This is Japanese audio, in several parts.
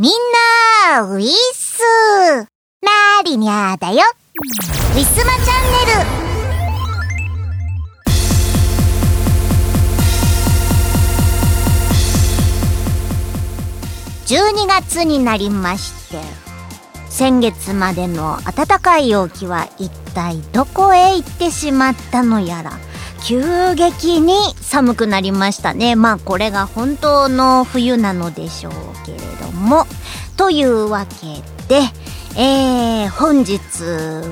みんな、ウィッスマリニャだよ。ウィスマチャンネル。12月になりまして先月までの暖かい陽気は一体どこへ行ってしまったのやら。急激に寒くなりましたね。まあこれが本当の冬なのでしょうけれども。というわけでえー、本日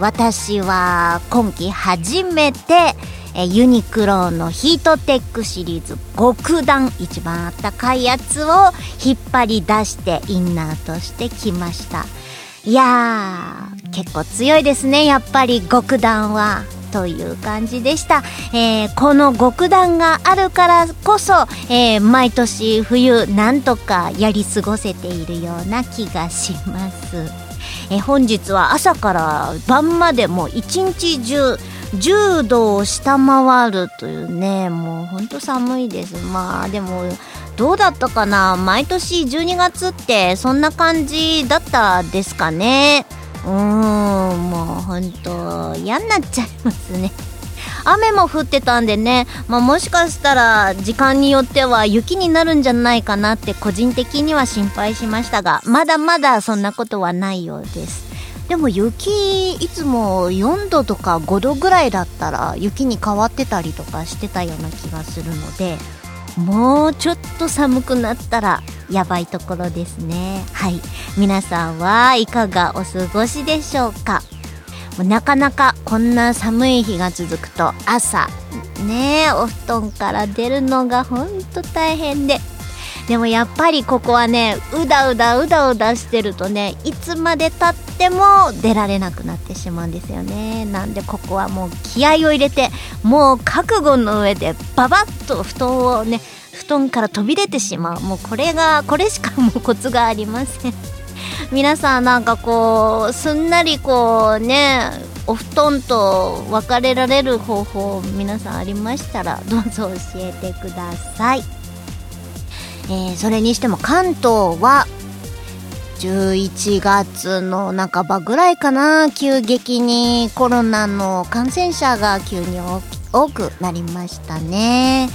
私は今季初めてえユニクロのヒートテックシリーズ極暖一番あったかいやつを引っ張り出してインナーとしてきました。いやー結構強いですねやっぱり極暖は。という感じでした、えー、この極暖があるからこそ、えー、毎年冬なんとかやり過ごせているような気がします。え本日は朝から晩までも一日中10度を下回るというねもうほんと寒いです。まあでもどうだったかな？毎年12月ってそんな感じだったですかね？うーんもうほんと嫌になっちゃいますね。雨も降ってたんでね、まあ、もしかしたら時間によっては雪になるんじゃないかなって個人的には心配しましたがまだまだそんなことはないようです。でも雪いつも4度とか5度ぐらいだったら雪に変わってたりとかしてたような気がするのでもうちょっと寒くなったらやばいところですね。はい。皆さんはいかがお過ごしでしょうか？なかなかこんな寒い日が続くと朝ねお布団から出るのがほんと大変ででもやっぱりここはねうだうだうだうだしてるとねいつまでたっても出られなくなってしまうんですよね。なんでここはもう気合を入れてもう覚悟の上でババッと布団をね布団から飛び出てしまう。もうこれがこれしかもうコツがありません。皆さんなんかこうすんなりこうねお布団と別れられる方法皆さんありましたらどうぞ教えてください。えー、それにしても関東は11月の半ばぐらいかな急激にコロナの感染者が急に多くなりましたね。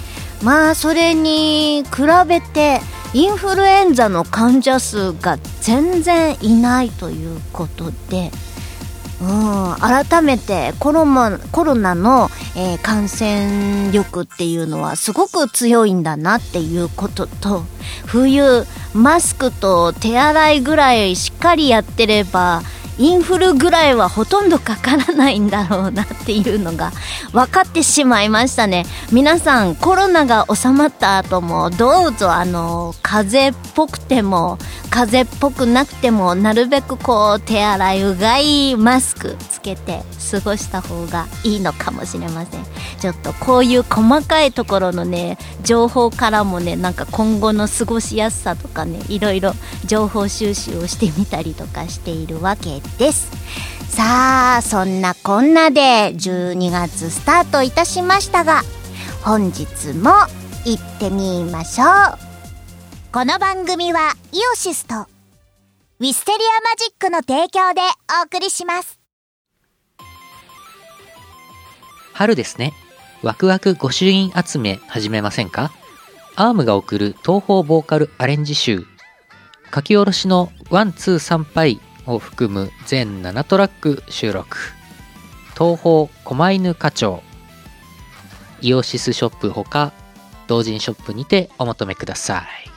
まあそれに比べてインフルエンザの患者数が全然いないということでうん、改めてコロナコロナの、えー、感染力っていうのはすごく強いんだなっていうこと。と冬マスクと手洗いぐらいしっかりやってればインフルぐらいはほとんどかからないんだろうなっていうのが分かってしまいましたね。皆さんコロナが収まった後もどうぞあの風邪っぽくても風邪っぽくなくてもなるべくこう手洗いうがいマスクつけて過ごした方がいいのかもしれません。ちょっとこういう細かいところのね情報からもねなんか今後の過ごしやすさとかねいろいろ情報収集をしてみたりとかしているわけです。さあそんなこんなで12月スタートいたしましたが本日も行ってみましょう。この番組はイオシスとウィステリアマジックの提供でお送りします。春ですね。ワクワク御朱印集め始めませんか？アームが送る東方ボーカルアレンジ集。書き下ろしのワンツー参拝を含む全7トラック収録。東方狛犬課長イオシスショップほか同人ショップにてお求めください。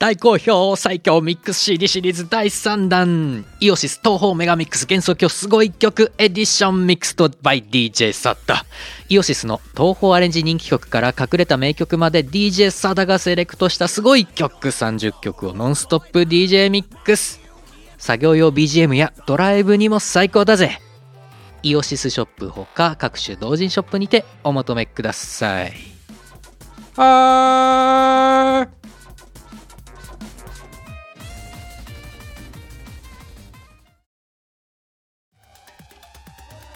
大好評最強ミックス CD シリーズ第3弾。イオシス東方メガミックス幻想郷すごい曲エディションミックスと by DJ サッダイオシスの東方アレンジ人気曲から隠れた名曲まで DJ サダがセレクトしたすごい曲30曲をノンストップ DJ ミックス。作業用 BGM やドライブにも最高だぜ。イオシスショップほか各種同人ショップにてお求めください。はーい。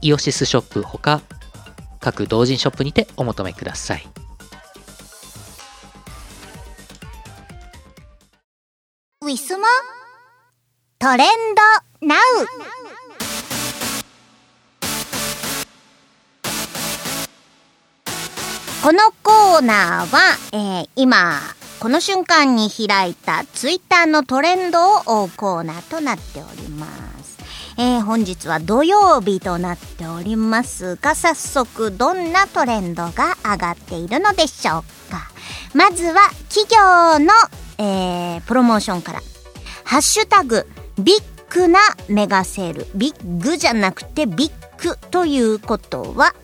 イオシスショップほか各同人ショップにてお求めください。ウィスマトレンドナウ。このコーナーは、えー今この瞬間に開いたツイッターのトレンドを追うコーナーとなっております。えー本日は土曜日となっておりますが、早速どんなトレンドが上がっているのでしょうか。まずは企業の、えープロモーションから。ハッシュタグ、ビッグなメガセール。ビッグじゃなくてビッグということは、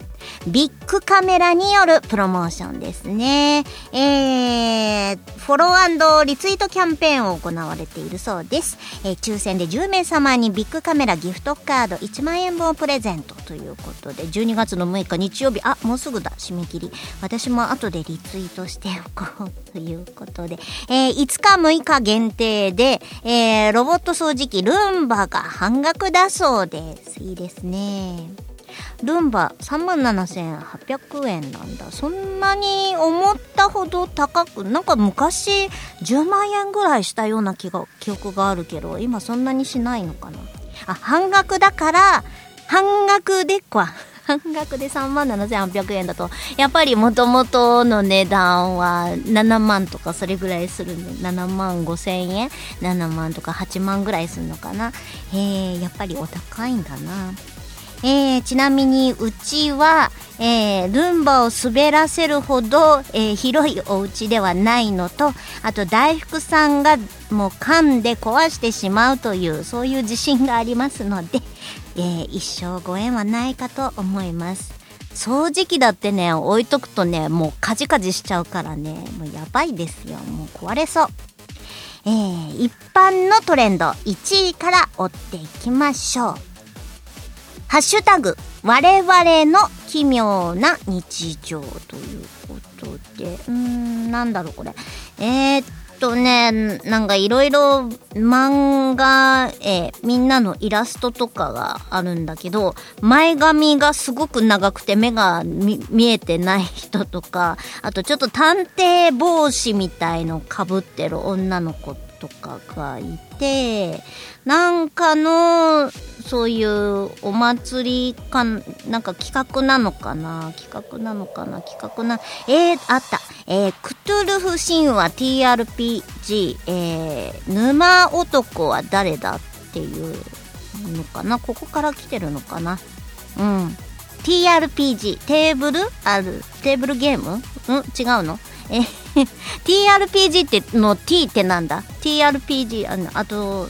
ビッグカメラによるプロモーションですね。えー、フォローリツイートキャンペーンを行われているそうです。えー抽選で10名様にビッグカメラギフトカード1万円分をプレゼントということで、12月の6日日曜日、あ、もうすぐだ、締め切り。私も後でリツイートしておこうということで、えー5日6日限定で、えーロボット掃除機ルンバが半額だそうです。いいですね。ルンバ37,800円なんだ。そんなに思ったほど高くなんか昔10万円ぐらいしたような気が記憶があるけど今そんなにしないのかな。あ半額だから半額でか 半額で3万7800円だと。やっぱりもともとの値段は7万とかそれぐらいするんで7万5千円7万とか8万ぐらいするのかな？へえ、やっぱりお高いんだな。えーちなみにうちは、えールンバを滑らせるほど、えー広いお家ではないのとあと大福さんがもう噛んで壊してしまうというそういう自信がありますので、えー一生ご縁はないかと思います。掃除機だってね置いとくとねもうカジカジしちゃうからねもうやばいですよ。もう壊れそう。えー一般のトレンド1位から追っていきましょう。ハッシュタグ、我々の奇妙な日常ということで、うーん、なんだろうこれ。えー、っとね、なんかいろいろ漫画、えーみんなのイラストとかがあるんだけど、前髪がすごく長くて目が見えてない人とか、あとちょっと探偵帽子みたいのかぶってる女の子ととかがいて、なんかの、そういうお祭りか、なんか企画なのかな？企画なのかな？企画な、えー、あった。えー、クトゥルフ神話 TRPG、えー、沼男は誰だっていうのかな？ここから来てるのかな？うん。TRPG、テーブル？ある、テーブルゲーム？ん？違うの？え TRPG っての T ってなんだ ?TRPG、あのあと、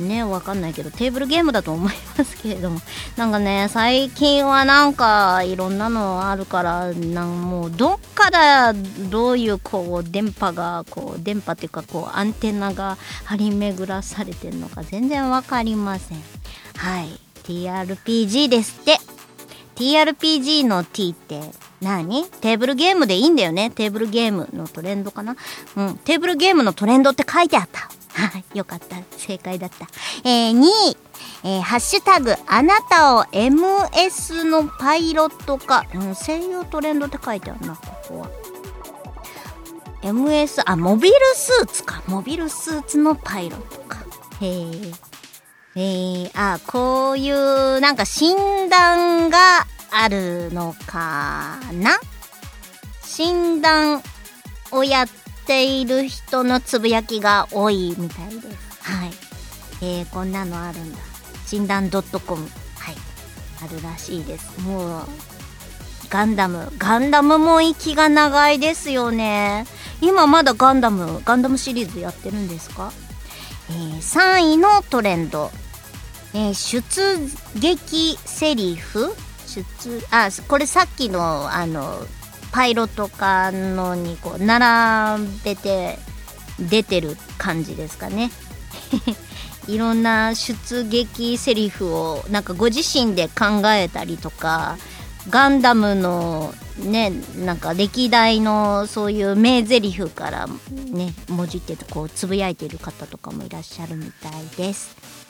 ね、わかんないけど、テーブルゲームだと思いますけれども。なんかね、最近はなんか、いろんなのあるから、なんもう、どっからどういう、こう、電波が、こう、電波っていうか、こう、アンテナが張り巡らされてるのか全然わかりません。はい。TRPG ですって。TRPG の T って何？テーブルゲームでいいんだよね？テーブルゲームのトレンドかな？うん。テーブルゲームのトレンドって書いてあった。はい。よかった。正解だった。えー、2位。えーハッシュタグ、あなたを MS のパイロット化。うん、声優トレンドって書いてあるな、ここは。MS、あ、モビルスーツか。モビルスーツのパイロットか。へえ。えー、あ、こういう、なんか診断があるのかな？診断をやっている人のつぶやきが多いみたいです。はい。えー、こんなのあるんだ。診断 .com。はい。あるらしいです。もう、ガンダム。ガンダムも息が長いですよね。今まだガンダム、ガンダムシリーズやってるんですか？えー3位のトレンド、えー出撃セリフ出あこれさっきのあのパイロとかのにこう並べて出てる感じですかね。いろんな出撃セリフをなんかご自身で考えたりとかガンダムのねなんか歴代のそういう名台詞からね文字ってこうつぶやいてる方とかもいらっしゃるみたいです。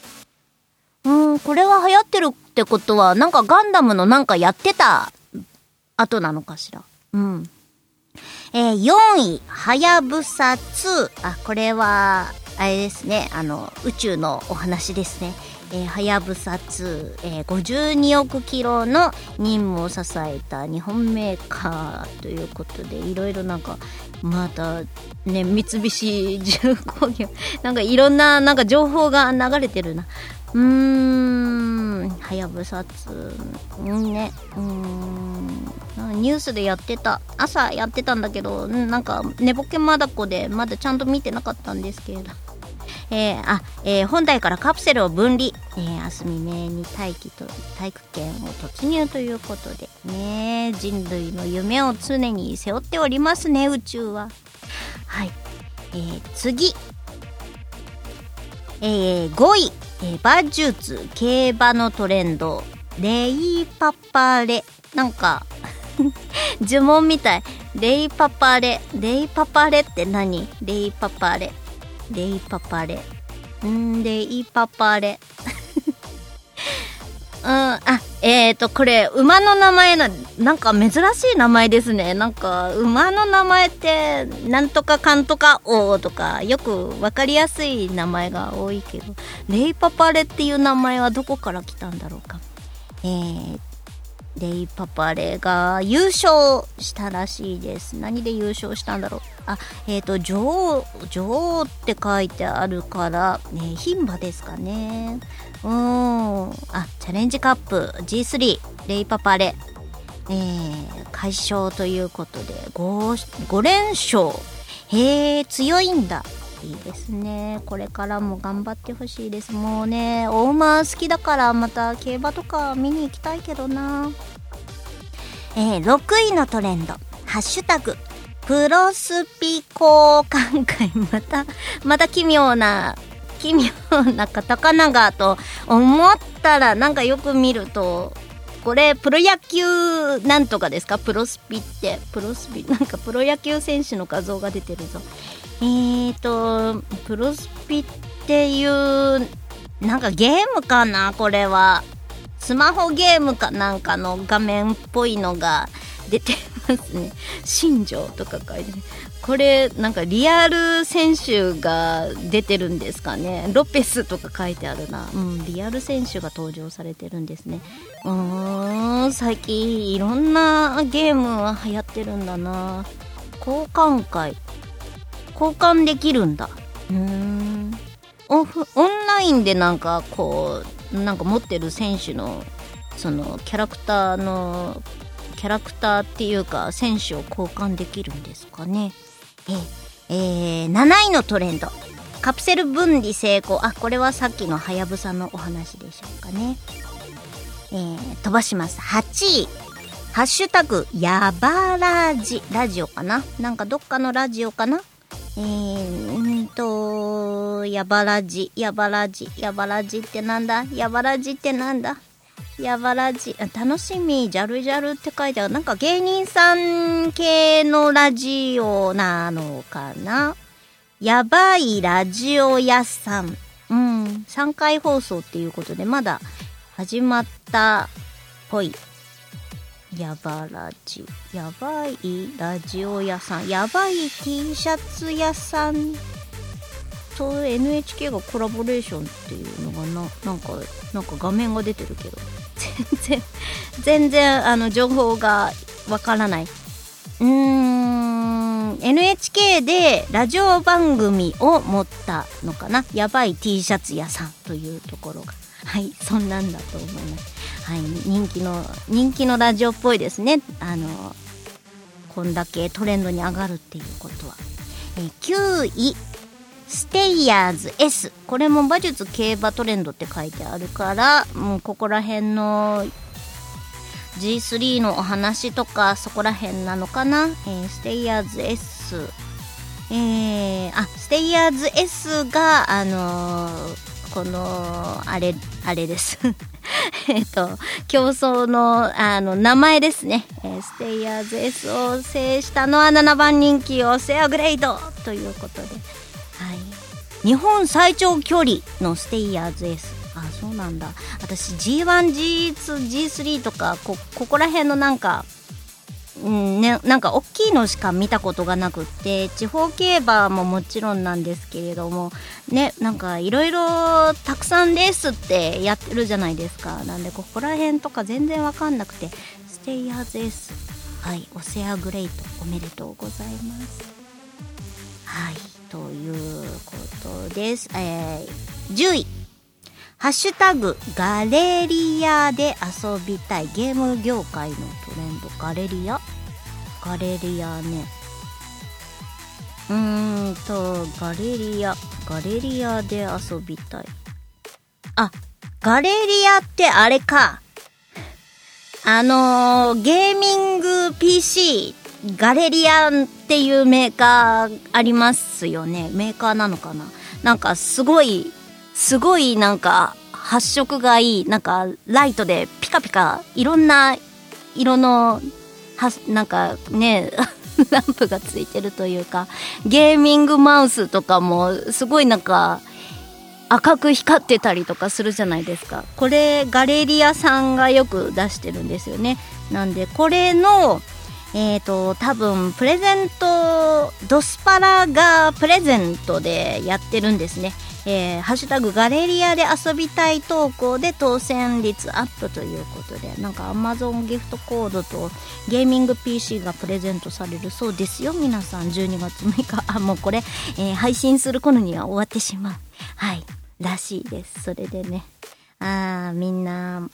うんこれは流行ってるってことはなんかガンダムのなんかやってた後なのかしらうんえー、4位、はやぶさ2。あ、これは、あれですね、あの、宇宙のお話ですね。えー、はやぶさ2、えー、52億キロの任務を支えた日本メーカーということでいろいろなんかまたね三菱重工業 なんかいろんななんか情報が流れてるな。うーんはやぶさ2うんね。うん。ニュースでやってた。朝やってたんだけどなんか寝ぼけまだこでまだちゃんと見てなかったんですけれど。えー、あ、えー、本体からカプセルを分離、えー、明日未明に大気と体育圏を突入ということでね。人類の夢を常に背負っておりますね宇宙は。はい、えー、次。えー、5位、えー、馬術。競馬のトレンド。レイパパレ。なんか 呪文みたい。レイパパレ。レイパパレって何？レイパパレ。レイパパレ。んレイパパレ。うん、あ、えっ、ー、と、これ、馬の名前な、なんか珍しい名前ですね。なんか、馬の名前って、なんとかかんとか王とか、よくわかりやすい名前が多いけど、レイパパレっていう名前はどこから来たんだろうか。えー、レイパパレが優勝したらしいです。何で優勝したんだろう。あ、えっ、ー、と、女王、女王って書いてあるから、ね、牝馬ですかね。うん。あ、チャレンジカップ G3、レイパパレ。えー、快勝ということで5、5連勝。へえ、強いんだ。いいですね。これからも頑張ってほしいです。もうね、大馬好きだからまた競馬とか見に行きたいけどな。えー、6位のトレンド。ハッシュタグ。プロスピ交換会。また、また奇妙な、奇妙なカタカナがと思ったら、なんかよく見ると、これ、プロ野球なんとかですか？プロスピって。プロスピ、なんかプロ野球選手の画像が出てるぞ。えーと、プロスピっていう、なんかゲームかなこれは。スマホゲームかなんかの画面っぽいのが出てますね。新庄とか書いてこれなんかリアル選手が出てるんですかね。ロペスとか書いてあるな。うん、リアル選手が登場されてるんですね。うーん、最近いろんなゲームは流行ってるんだな。交換会。交換できるんだ。うー。ん。オフ、オンラインでなんかこう、なんか持ってる選手のそのキャラクターのキャラクターっていうか選手を交換できるんですかね。ええー、7位のトレンド。カプセル分離成功。あこれはさっきのはやぶさのお話でしょうかね。えー、飛ばします。8位。ハッシュタグやばラジラジオかな？なんかどっかのラジオかな？えー、んと、やばらじ、やばらじ、やばらじってなんだ？やばらじってなんだ？やばらじ、楽しみ、じゃるじゃるって書いてある。なんか芸人さん系のラジオなのかな？やばいラジオ屋さん。うん、3回放送っていうことで、まだ始まったっぽい。やばラジやばいラジオ屋さんやばい T シャツ屋さんと NHK がコラボレーションっていうのがななんかなんか画面が出てるけど。全然全然あの情報がわからない。うーん NHK でラジオ番組を持ったのかな？やばい T シャツ屋さんというところが。はいそんなんだと思います。はい人気の人気のラジオっぽいですね。あのこんだけトレンドに上がるっていうことは、え9位ステイヤーズ S これも馬術競馬トレンドって書いてあるからもうここら辺の G3 のお話とかそこら辺なのかな、えー、ステイヤーズ S えー、あステイヤーズ S があのー、このあれあれです。えっと競争のあの名前ですね、えー、ステイヤーズ S を制したのは7番人気オセアグレイドということで、はい、日本最長距離のステイヤーズ S あそうなんだ。私 G1G2G3 とかこここら辺のなんかうんね、なんか大きいのしか見たことがなくって地方競馬ももちろんなんですけれどもねなんかいろいろたくさんレースってやってるじゃないですか。なんでここら辺とか全然わかんなくてステイヤーズ S はいオセアグレイトおめでとうございます。はいということです、えー、10位。ハッシュタグガレリアで遊びたいゲーム業界のトレンドガレリア？ガレリアね。うーんとガレリア。ガレリアで遊びたい。あガレリアってあれか。あのー、ゲーミング PC ガレリアンっていうメーカーありますよね。メーカーなのかな？なんかすごいすごいなんか発色がいいなんかライトでピカピカいろんな色のはなんかね ランプがついてるというかゲーミングマウスとかもすごいなんか赤く光ってたりとかするじゃないですか。これガレリアさんがよく出してるんですよね。なんでこれのえーと、多分プレゼントドスパラがプレゼントでやってるんですね。えー、ハッシュタグガレリアで遊びたい投稿で当選率アップということでなんか Amazon ギフトコードとゲーミング PC がプレゼントされるそうですよ皆さん。12月6日あもうこれ、えー、配信する頃には終わってしまう。はい。らしいです。それでね。あーみんな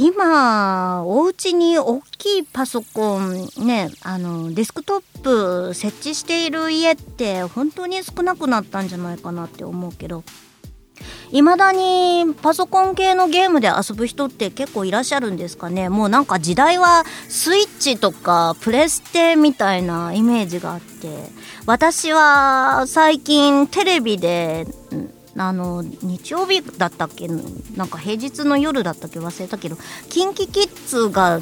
今、お家に大きいパソコンね、あの、デスクトップ設置している家って本当に少なくなったんじゃないかなって思うけど、未だにパソコン系のゲームで遊ぶ人って結構いらっしゃるんですかね？もうなんか時代はスイッチとかプレステみたいなイメージがあって。私は最近テレビであの日曜日だったっけ？なんか平日の夜だったっけ？忘れたけど。KinKiKids が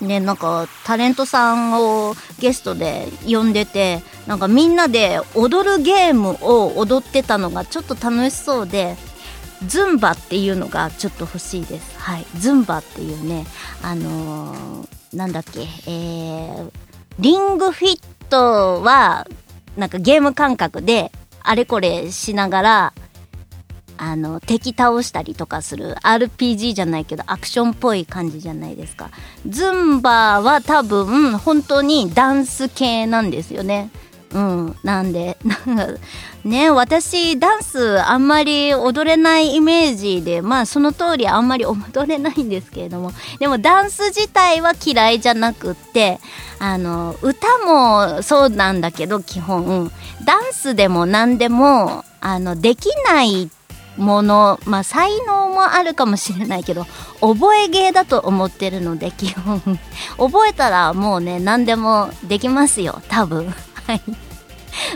ねなんかタレントさんをゲストで呼んでてなんかみんなで踊るゲームを踊ってたのがちょっと楽しそうでズンバっていうのがちょっと欲しいです。はい、ズンバっていうね、あのー、なんだっけ、えー、リングフィットは、なんかゲーム感覚で、あれこれしながら、あの敵倒したりとかする RPG じゃないけどアクションっぽい感じじゃないですか。ズンバは多分本当にダンス系なんですよね。うん。なんでなんかね私ダンスあんまり踊れないイメージでまあその通りあんまり踊れないんですけれどもでもダンス自体は嫌いじゃなくってあの歌もそうなんだけど基本。ダンスでも何でもあのできないってもの、まあ、才能もあるかもしれないけど覚え芸だと思ってるので基本。覚えたらもうね何でもできますよ多分。はい。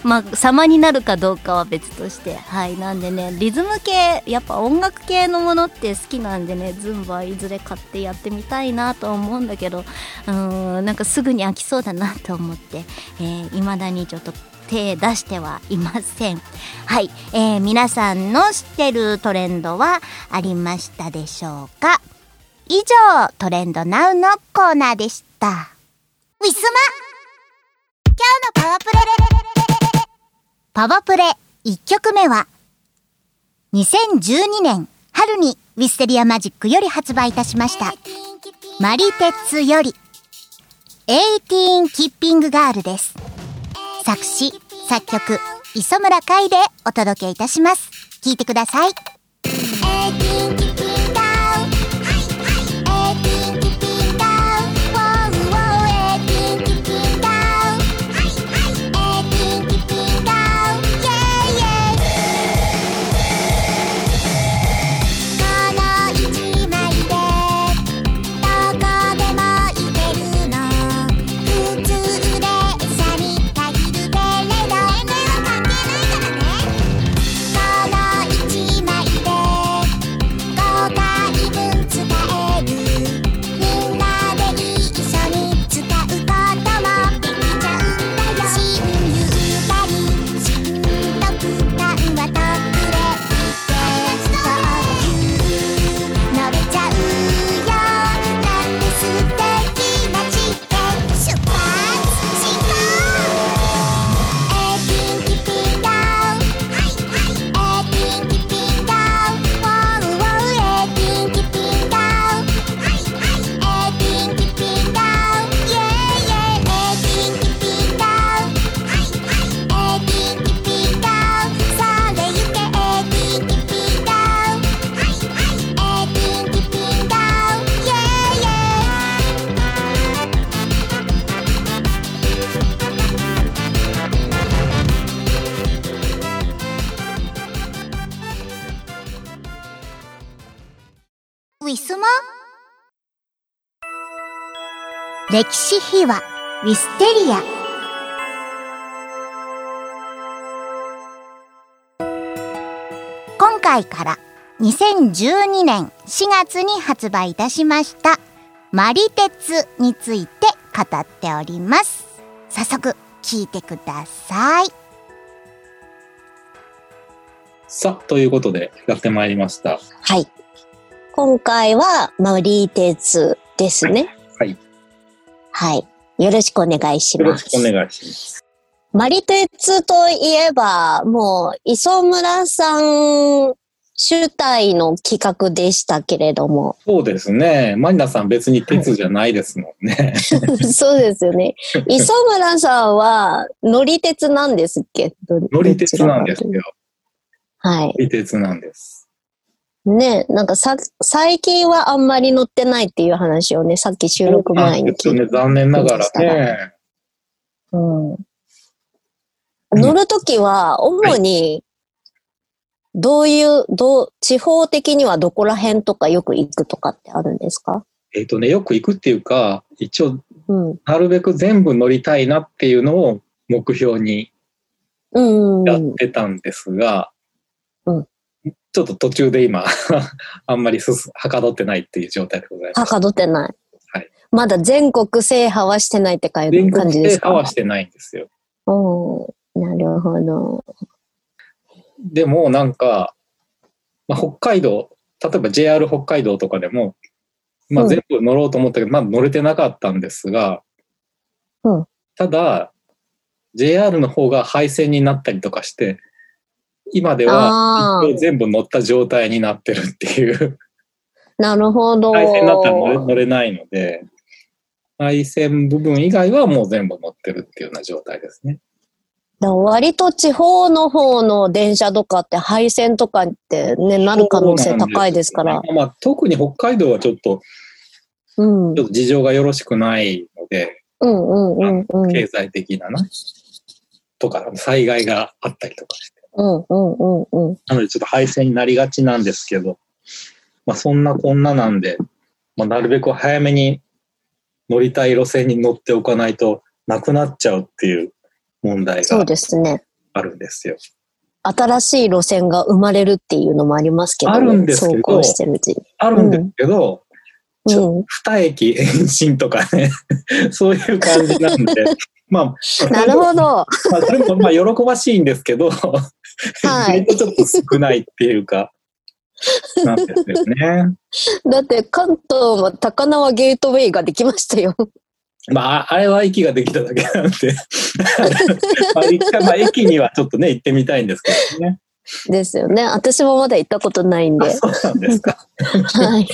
まあ様になるかどうかは別として。はい。なんでねリズム系やっぱ音楽系のものって好きなんでねズンバいずれ買ってやってみたいなと思うんだけどうーんなんかすぐに飽きそうだなと思っていま、えー、未だにちょっと手出してはいません。はい、えー、皆さんの知ってるトレンドはありましたでしょうか？以上、トレンドナウのコーナーでした。ウィスマ今日のパワープレパワープレ1曲目は2012年春にウィステリアマジックより発売いたしました。マリテッツより18キッピングガールです。作詞、作曲、磯村海でお届けいたします。聴いてください。歴史秘話ウィステリア今回から2012年4月に発売いたしましたマリ鉄について語っております早速聞いてくださいさあ、ということでやってまいりました。はい。今回はマリ鉄ですね。はい。はい。よろしくお願いしよろします。くお願いします。マリ鉄といえば、もう、磯村さん主体の企画でしたけれども。そうですね。マリナさん別に鉄じゃないですもんね。そうですよね。磯村さんは乗り鉄なんですっけ？乗り鉄なんですよ。はい。乗り鉄なんです。ね、なんかさ、最近はあんまり乗ってないっていう話をね、さっき収録前に聞いそうなんですよね。残念ながらね。うん乗るときは、主に、どういう、どう、地方的にはどこら辺とかよく行くとかってあるんですか？えっ、とね、よく行くっていうか、一応、うん。なるべく全部乗りたいなっていうのを目標にうん。やってたんですが、うんちょっと途中で今、あんまり進はかどってないっていう状態でございます。はかどってない。はいまだ全国制覇はしてないって感全国制じですか？覇はしてないんですよ。うん。なるほど。でもなんか、まあ、北海道、例えば JR 北海道とかでも、まあ、うん全部乗ろうと思ったけど、まあ乗れてなかったんですが、うんただ、JR の方が廃線になったりとかして、今では全部乗った状態になってるっていう、なるほど。廃線になったら乗れ乗れないので、廃線部分以外はもう全部乗ってるっていうような状態ですね。だ割と地方の方の電車とかって廃線とかってね、なる可能性高いですから。ねまあ、特に北海道はちょっと、うん。うんちょっと事情がよろしくないので、うんうんうん。経済的なな、とか、災害があったりとかして。うんうんうんうん。なのでちょっと廃線になりがちなんですけど、まあそんなこんななんで、まあなるべく早めに乗りたい路線に乗っておかないとなくなっちゃうっていう問題がですね。あるんですよ。新しい路線が生まれるっていうのもありますけど、あるんですけど走行してるうちに。あるんですけど、ちょうん。二駅延伸とかね、そういう感じなんで、まあ、なるほど。まあ、それもまあ喜ばしいんですけど、はい意外とちょっと少ないっていうか、なんですよね。だって関東も高輪ゲートウェイができましたよ。まあ、あれは駅ができただけなんで、まあ、一回、まあ、駅にはちょっとね、行ってみたいんですけどね。ですよね。私もまだ行ったことないんで。あそうなんですか。はい。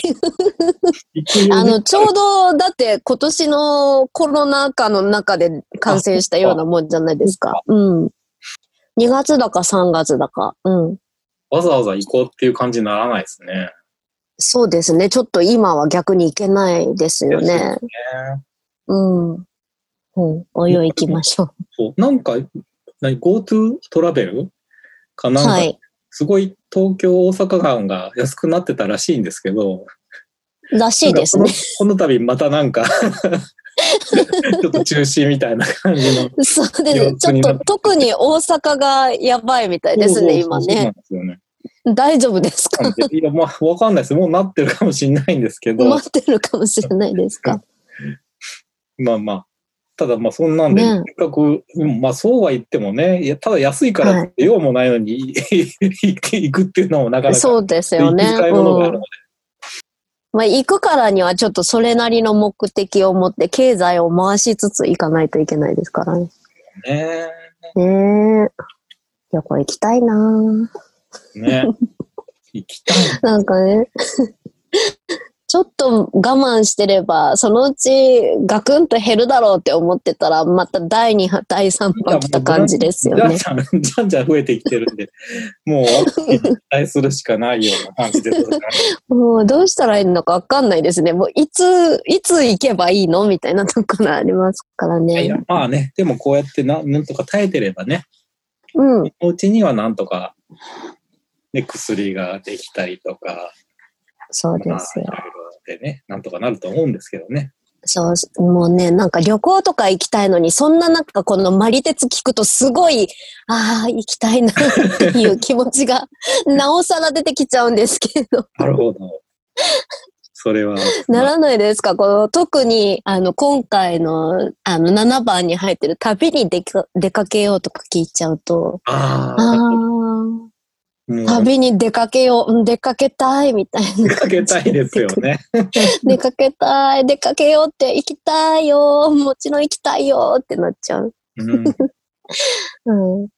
あの、ちょうど、だって今年のコロナ禍の中で完成したようなもんじゃないですか。うん。2月だか3月だか。うん。わざわざ行こうっていう感じにならないですね。そうですね。ちょっと今は逆に行けないですよね。ねうん。うん。おいおい行きましょそうなんか、何 GoTo トラベルかう。なんか、はい。すごい東京大阪間が安くなってたらしいんですけど、らしいですねこの度またなんか ちょっと中止みたいな感じの。そうですね。ちょっと特に大阪がやばいみたいですね、今ね。ね。大丈夫ですか？いや、まあ、わかんないです。もうなってるかもしれないんですけど、待ってるかもしれないですか？まあまあ、ただまあそんなんで、ねせっかく、うんまあそうは言ってもね、いやただ安いからって用もないのに、行くっていうのもなかなかそうですよね。行きたいものがあるうんので、まあ、行くからにはちょっとそれなりの目的を持って経済を回しつつ行かないといけないですからね。ねねえ。旅行行きたいなぁね行きたい。なんかね、ちょっと我慢してれば、そのうちガクンと減るだろうって思ってたら、また第2波、第3波来た感じですよね。じゃんじゃん、じゃんじゃん増えてきてるんで、もう、期待するしかないような感じですね。もうどうしたらいいのかわかんないですね。もういつ、いつ行けばいいのみたいなところありますからいやいやね。まあね、でもこうやってななんとか耐えてればね、うん。お家にはなんとか、ね、薬ができたりとか、そうでまあ、すよでね、なんとかなると思うんですけどね。そう、もうね、なんか旅行とか行きたいのに、そんななんかこのマリ鉄聞くとすごい、ああ、行きたいなっていう気持ちが、なおさら出てきちゃうんですけど。なるほど。それは。ならないですか？この特に、あの、今回の、あの、7番に入ってる旅に出か出かけようとか聞いちゃうと、ああ旅に出かけよう、うん出かけたいみたいな。出かけたいですよね。出かけたい、出かけようって行きたいよ、もちろん行きたいよってなっちゃう。うん、うん。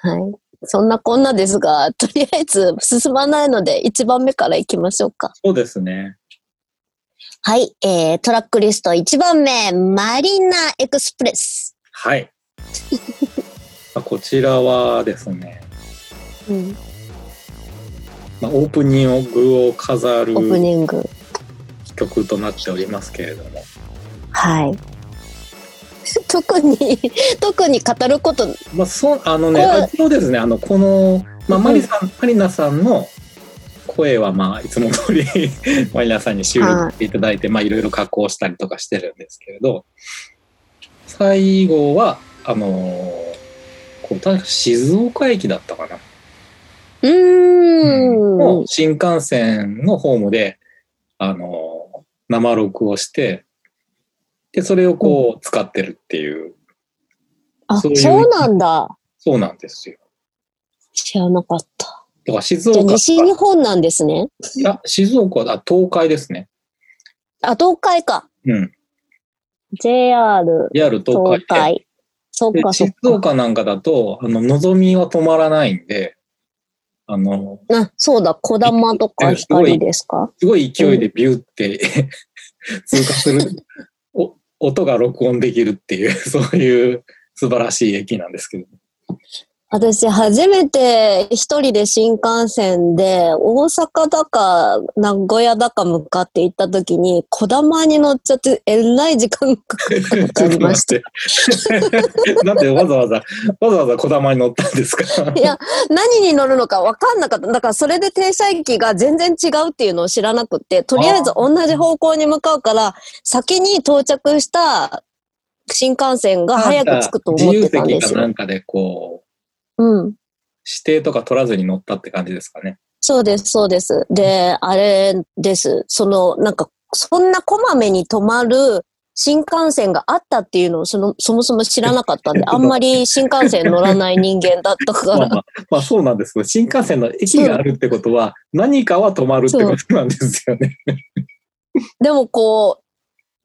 はい。そんなこんなですが、とりあえず進まないので1番目から行きましょうか。そうですね。はい。えー、トラックリスト1番目、マリナエクスプレス。はい。ま あこちらはですね、うん。まあ、オープニングを飾るオープニング。曲となっておりますけれども、はい。特に、特に語ること、まあ、そうあのね、そうですね、あのこの、まあ、うんマリさん、マリナさんの声は、まあ、いつも通り マリナさんに収録していただいて、まあ、いろいろ加工したりとかしてるんですけれど、最後は、あのーこう確か静岡駅だったかな。うーん。の新幹線のホームで、あのー生録をして、で、それをこう使ってるっていう、あ、そうそうなんだ。そうなんですよ。知らなかった。だから静岡西日本なんですね。いや、静岡は、あ東海ですね。あ、東海か。うん。JR JR 東海東海。そっかそっか。岡なんかだと、あの、のぞみは止まらないんで、あの、あ、そうだ、小玉とか光ですか？すごい勢いでビューって 通過するお音が録音できるっていう、そういう素晴らしい駅なんですけど。私、初めて一人で新幹線で、大阪だか、名古屋だか向かって行った時に、小玉に乗っちゃって、えらい時間かかったことありました。た。なんでわざわざ、わざわざ小玉に乗ったんですか？いや、何に乗るのか分かんなかった。だから、それで停車駅が全然違うっていうのを知らなくって、とりあえず同じ方向に向かうから、先に到着した新幹線が早く着くと思ってたんですよ。自由席かなんかでこう、うん。指定とか取らずに乗ったって感じですかね。そうです、そうです。で、あれです。その、なんか、そんなこまめに止まる新幹線があったっていうのをそのそもそも知らなかったんで、あんまり新幹線乗らない人間だったから。まあまあ、まあそうなんですけど、新幹線の駅があるってことは、何かは止まるってことなんですよね。でもこう、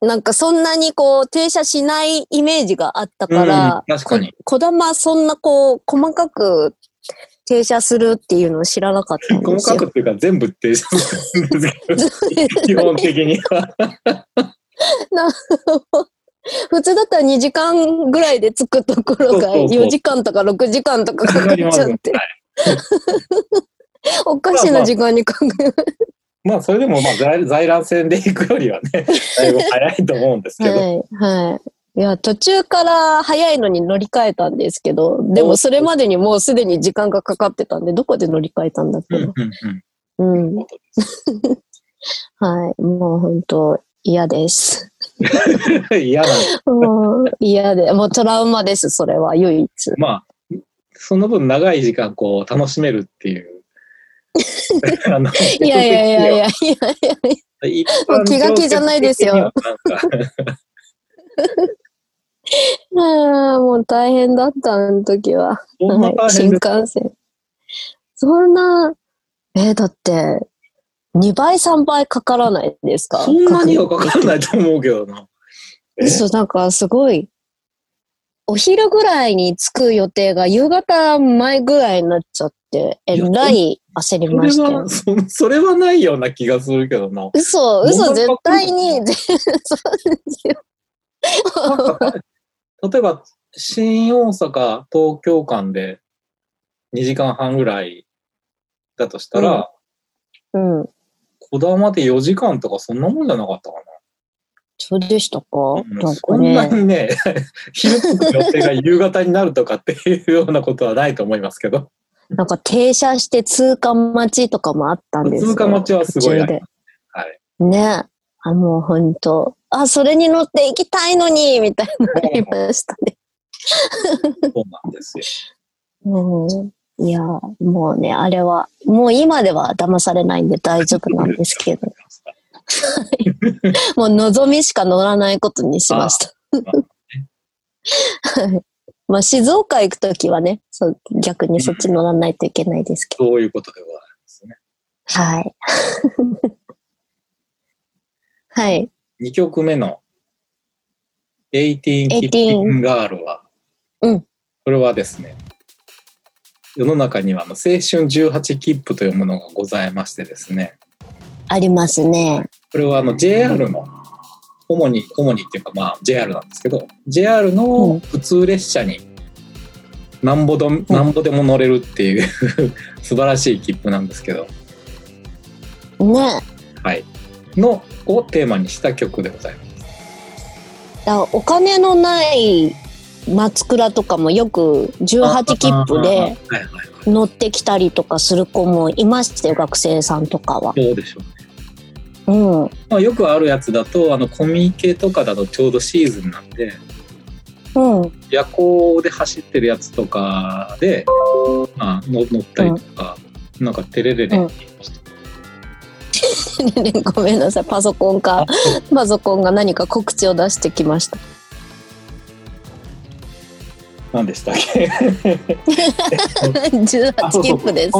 なんかそんなにこう停車しないイメージがあったから、うん確かに。こ小玉そんなこう細かく停車するっていうのを知らなかったんですよ。細かくっていうか全部停車するんですけど、基本的には。普通だったら2時間ぐらいで着くところがそうそうそう。4時間とか6時間とかかかっちゃって、おかしな時間に考えまあそれでもまあ在在来線で行くよりはね、だいぶ早いと思うんですけど。はい、はい。いや、途中から早いのに乗り換えたんですけど、でもそれまでにもうすでに時間がかかってたんで、どこで乗り換えたんだっけうんど。うんうん。はい。もう本当嫌です。うん。嫌なんです。もう嫌で、もうトラウマです、それは唯一。まあ、その分長い時間こう楽しめるっていう。あのいやいやいやいやいやいや。一もう気が気じゃないですよ ああ、もう大変だった、あの時は。新幹線。そんな、えーだって、2倍、3倍かからないですか？そんなにはかかんないと思うけどな。え？嘘、なんかすごい、お昼ぐらいに着く予定が夕方前ぐらいになっちゃって、えらい焦りましたよは。そ、それはないような気がするけどな。嘘、嘘、絶対に、そうですよ。例えば、新大阪、東京間で2時間半ぐらいだとしたら、うん。小玉で4時間とかそんなもんじゃなかったかそうでしたかな。なんそんなかね。にね、昼の予定が夕方になるとかっていうようなことはないと思いますけど、なんか停車して通過待ちとかもあったんですよ。通過待ちはすごいあり途中でます。はい。ね。あ、もう本当あ、それに乗って行きたいのに、みたいになりましたね。そうなんですよ。うん。いや、もうね、あれは、もう今では騙されないんで大丈夫なんですけど、もう望みしか乗らないことにしました。はい まあ、静岡行くときはねそう、逆にそっち乗らないといけないですけど。そういうことでございますね。はい。はい。2曲目の18キッピングガールは、うんこれはですね、世の中には青春18切符というものがございましてですね、ありますね。これはあの JR の、主に、主にっていうかまあ JR なんですけど、JR うんの普通列車になんぼど、なんぼでも乗れるっていう 素晴らしい切符なんですけど、ね。はい。の、をテーマにした曲でございます。お金のない松倉とかもよく18切符で。乗ってきたりとかする子もいましたよ、学生さんとかは。どうでしょうね。うん。まあ、よくあるやつだとあのコミケとかだとちょうどシーズンなんでうん。夜行で走ってるやつとかで、まあ、の乗ったりとか、なんかテレレレって言いました、ごめんなさい、パソコンか、パソコンが何か告知を出してきました。何でしたっけ？18切符です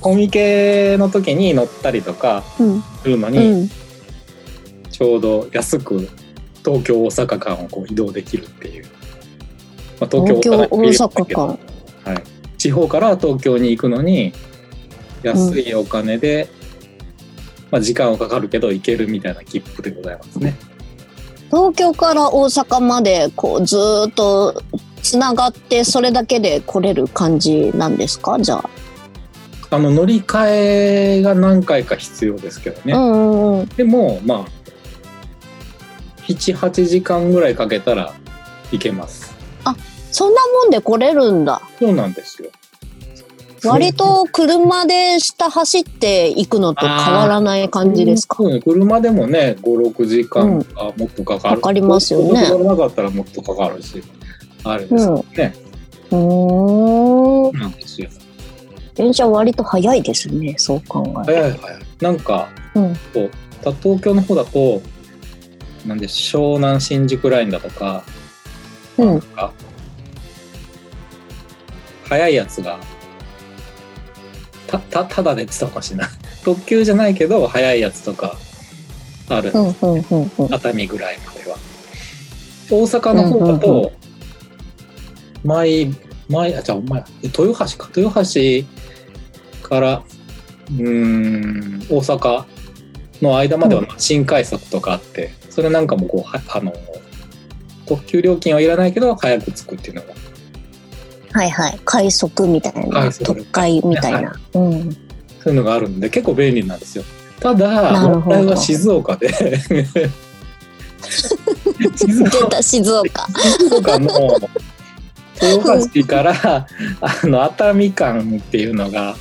コ。ミケの時に乗ったりとかうん。するのに、うん。ちょうど安く東京大阪間をこう移動できるっていう、まあ、東京大阪間間。地方から東京に行くのに安いお金で、まあ、時間はかかるけど行けるみたいな切符でございますね。東京から大阪まで、こう、ずーっと、つながって、それだけで来れる感じなんですか？じゃあ。あの乗り換えが何回か必要ですけどね。うんうんうん。でもまあ78時間ぐらいかけたら行けます。そんなもんで来れるんだ。そうなんですよ。割と車で下走っていくのと変わらない感じですか？うん車でもね56時間かもっとかかる、かかりますよね。なかったらもっとかかるしあれですよね、うーん。なんですよ。電車割と早いですね、そう考える早い早い。なんかうん。こうた東京の方だとなんで湘南新宿ラインだとか、うん。なんか早いやつがたたただでって言ったのかもしれない。特急じゃないけど早いやつとかある、うんうんうんうん。熱海ぐらいまでは。大阪の方だと、うんうん前前あじゃあ前豊橋か。豊橋からうーん大阪の間まではまあ新快速とかあって、それなんかもこうはあの特急料金はいらないけど早く着くっていうのがはいはい。快速みたいな。特快みたいな。うん。そういうのがあるんで結構便利なんですよただ問題は静岡で 静出岡た、静岡。静岡の豊橋からあの熱海間っていうのが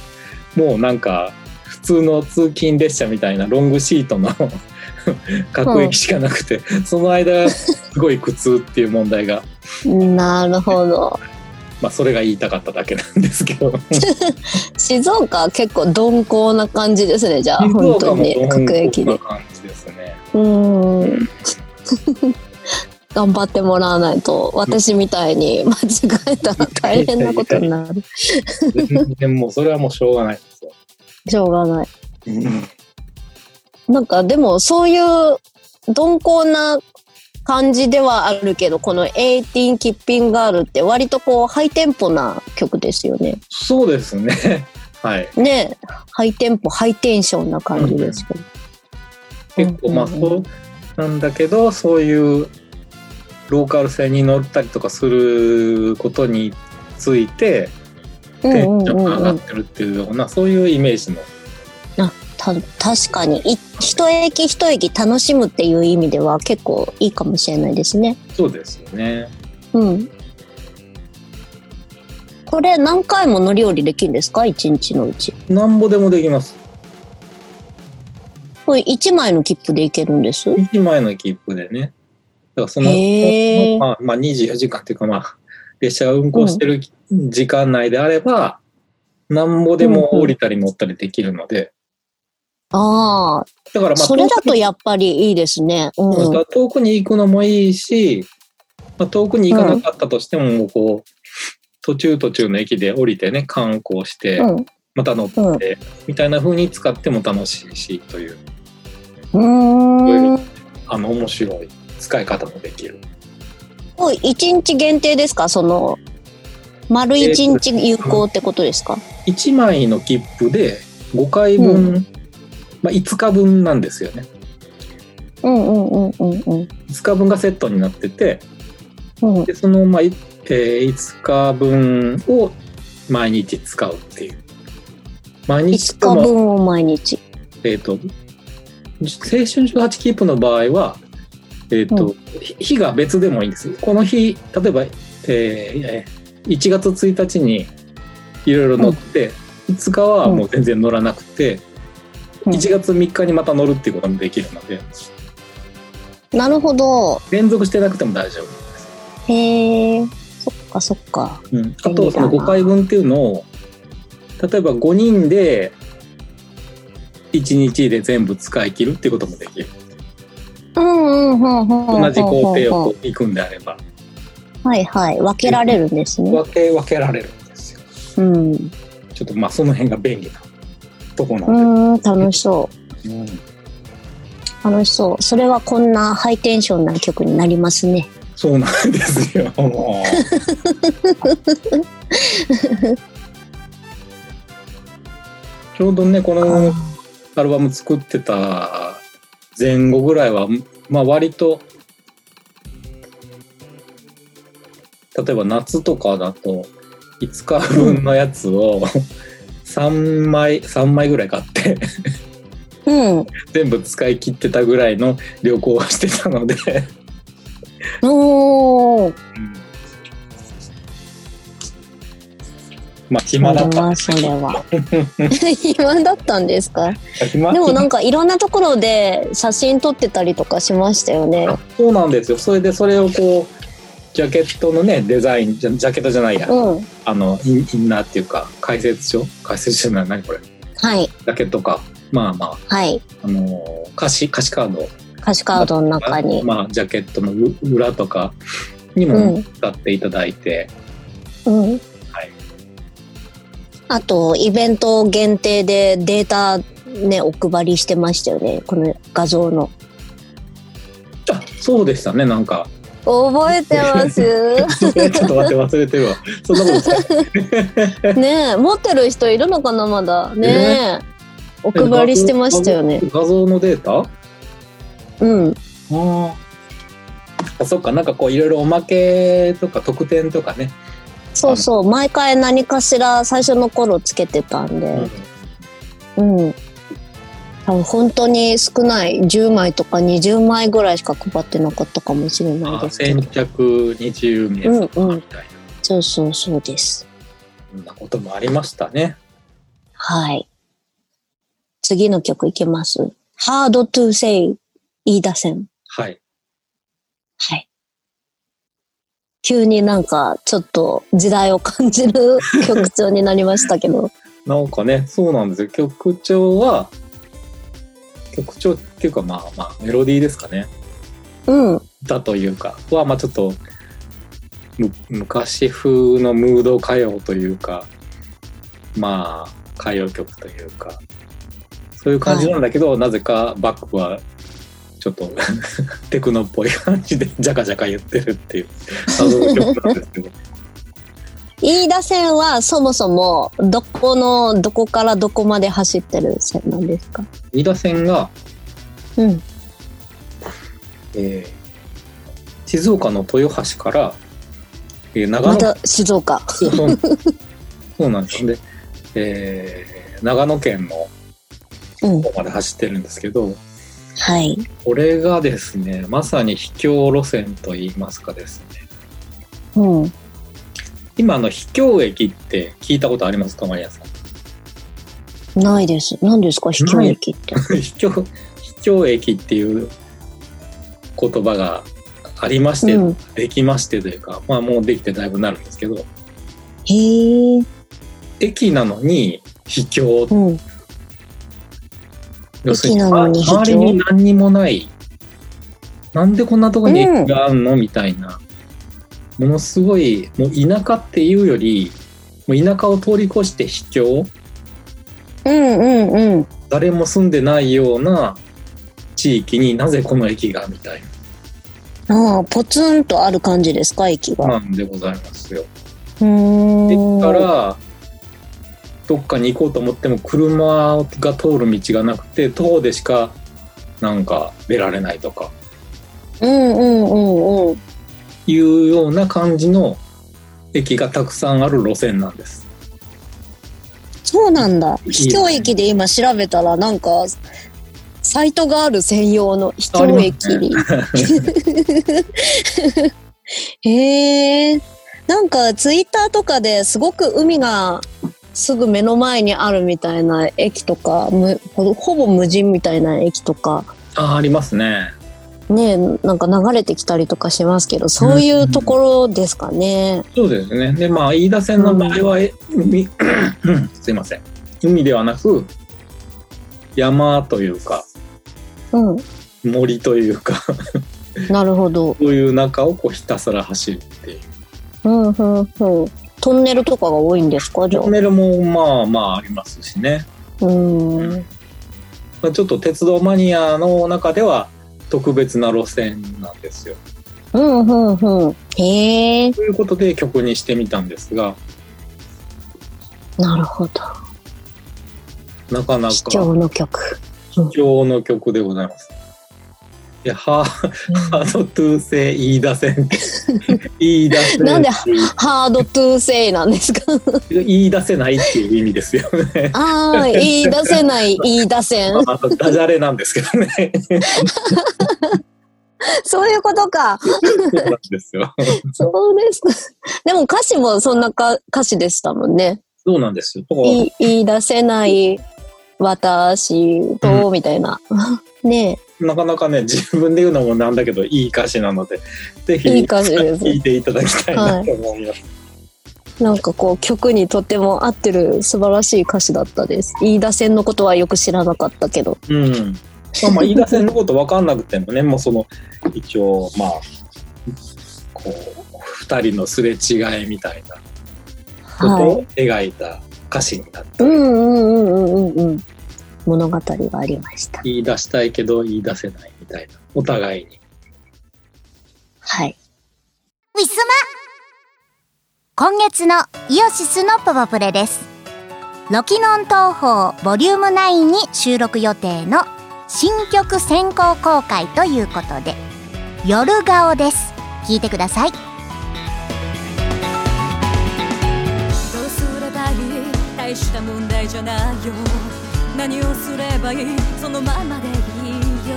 もうなんか普通の通勤列車みたいなロングシートの 各駅しかなくて、その間すごい苦痛っていう問題がなるほど。まあそれが言いたかっただけなんですけど 静岡は結構鈍行な感じですね、じゃあ、静本当に。各駅で。感じですね。うーん。頑張ってもらわないと、私みたいに間違えたら大変なことになる。全然もうそれはもうしょうがないですよ。しょうがない。うんなんかでもそういう鈍行な感じではあるけど、この18キッピンガールって割とこうハイテンポな曲ですよね。そうですね。はい。ねハイテンポ、ハイテンションな感じですけど。結構まあそうなんだけどそういうローカル線に乗ったりとかすることについてうんテンションが上がってるっていうようなそういうイメージのた確かにい一駅一駅楽しむっていう意味では結構いいかもしれないですね。そうですよね。うん。これ何回も乗り降りできるんですか？一日のうち。なんぼでもできます。これ1枚の切符で行けるんです？1枚の切符でね。だからその、まあ、まあ24時間っていうかまあ、列車が運行してる時間内であれば、なんぼでも降りたり乗ったりできるので、ああ、だからまあ、それだとやっぱりいいですね。うん。遠くに行くのもいいし、まあ、遠くに行かなかったとしても、もうこう、途中途中の駅で降りてね、観光して、うん。また乗って、みたいな風に使っても楽しいし、という、うーん。あの、面白い使い方もできる。これ1日限定ですか？その、丸1日有効ってことですか？1枚の切符で5回分、うまあ、5日分なんですよね。うんうんうんうんうん。5日分がセットになってて、うん、でその、まあいえー5日分を毎日使うっていう。毎日5とも、日分を毎日。えっ、と、青春18切符の場合は、えっ、と、日日が別でもいいんです。この日、例えば、えー1月1日にいろいろ乗って、5日はもう全然乗らなくて、うん1月3日にまた乗るっていうこともできるので、なるほど。連続してなくても大丈夫です。へえ。そっかそっか。うん、あとその5回分っていうのを例えば5人で1日で全部使い切るっていうこともできるうんうんうんうん。同じ工程をこう行くんであればはいはい。分けられるんですね。分け分けられるんですようん。ちょっとまあその辺が便利なとこなうんん、楽しそう。で、うん楽しそう。それはこんなハイテンションな曲になりますね。そうなんですよもう ちょうどねこのアルバム作ってた前後ぐらいはまあ割と例えば夏とかだと5日分のやつを 3枚3枚ぐらい買ってうん。全部使い切ってたぐらいの旅行をしてたので、おー。まあ暇だったそれはそれは。暇だったんですか？暇でもなんかいろんなところで写真撮ってたりとかしましたよね。そうなんですよそれでそれをこうジャケットのねデザインじゃジャケットじゃないや、うん。あのインインナーっていうか解説書？解説書じゃない何これ？ジはい。ャケットかまあまはい。ああのー歌詞？歌詞カード？歌詞カードの中に。まあジャケットのう裏とかにもうん使っていただいて、うん。はいあと、イベント限定でデータね、お配りしてましたよね。この画像の。あそうでしたねなんか覚えてます？ちょっと待って忘れてるわそんなこと ねえ、持ってる人いるのかな、まだ？ねえ。お配りしてましたよね。画像のデータ？うん。ああそっかなんかこういろいろおまけとか特典とかね、そうそう。毎回何かしら最初の頃つけてたんで。うん。多分本当に少ない10枚とか20枚ぐらいしか配ってなかったかもしれないあですけど先。着20名とかみたいな、そうそうそうです。そんなこともありましたねはい。次の曲いけます ?Hard to say 飯田線。はいはい。急になんかちょっと時代を感じる曲調になりましたけど。なんかねそうなんですよ曲調は曲調っていうかまあまあメロディーですかね。うん。歌というかはまあちょっとむ昔風のムード歌謡というかまあ歌謡曲というかそういう感じなんだけど、なぜかバックはちょっと テクノっぽい感じでジャカジャカ言ってるっていう謎の曲なんですけど飯田線はそもそもどこのどこからどこまで走ってる線なんですか？飯田線が、うん。えー静岡の豊橋から、えー長野また静岡。そうなんですよで、えー長野県のうん。方まで走ってるんですけど、はい。これがですねまさに秘境路線といいますかですねうん。今あの秘境駅って聞いたことありますかマリアさん？ないです。何ですか秘境駅って？秘境秘境駅っていう言葉がありまして、うんできましてというか、まあもうできてだいぶなるんですけど、へえ。駅なのに秘境。うん。要するに駅なのに秘境？周りに何にもない。なんでこんなとこに駅があるの、みたいな。ものすごい、もう田舎っていうより、もう田舎を通り越して秘境うんうんうん。誰も住んでないような地域になぜこの駅がみたいああ、ポツンとある感じですか、駅が。ななんでございますよ。うーん。駅からどっかに行こうと思っても車が通る道がなくて徒歩でしかなんか出られないとかうんうんうんうん。いうような感じの駅がたくさんある路線なんです。そうなんだ。秘境駅で今調べたら、なんか、サイトがある専用の秘境駅に。へえ。なんか、ツイッターとかですごく海がすぐ目の前にあるみたいな駅とか、ほぼ無人みたいな駅とか、あありますね。ね、なんか流れてきたりとかしますけど、そういうところですかね。そうですね。でまあ飯田線の場合は、え海 すいません海ではなく山というかうん。森というかなるほど。そういう中をこうひたすら走るっていう。うん、うん、うん。トンネルとかが多いんですか？じゃあトン。ネルもまあまあありますしね。うん。まあちょっと鉄道マニアの中では特別な路線なんですよ。うん、うん、うん。へえ。ということで曲にしてみたんですが、なるほど。なかなか秘境の曲。秘境の曲でございます。いや、ハーハードトゥーセイ飯田線。飯田線。なんでハードトゥーセイなんですか？言い出せないっていう意味ですよね。ああ、言い出せない、言い出せん。あとダジャレなんですけどね。そういうことか。そうですですか。でも歌詞もそんなか歌詞でしたもんね。そうなんですよ。言い言い出せない私と、みたいな。ねなかなかね、自分で言うのもなんだけど、いい歌詞なので、ぜひ、いい歌詞です聞いていただきたいなと思います。え。なんかこう曲にとっても合ってる素晴らしい歌詞だったです。飯田線のことはよく知らなかったけど。うん。まあ、まあ、飯田線のこと分かんなくてもね、もうその、一応、まあ、こう、二人のすれ違いみたいなことはを描いた歌詞になってい。うる、んうんうんうんうんうん。物語がありました。言い出したいけど言い出せないみたいな。お互いに。はい。ウィスマ今月のイオシスのパワプレです。ロキノン東宝ボリューム9に収録予定の新曲先行公開ということで、夜顔です。聞いてください。どうすればいい？大した問題じゃないよ何をすればいい？そのままでいいよ。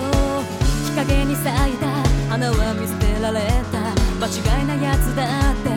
日陰に咲いた花は見捨てられた。間違いなやつだって。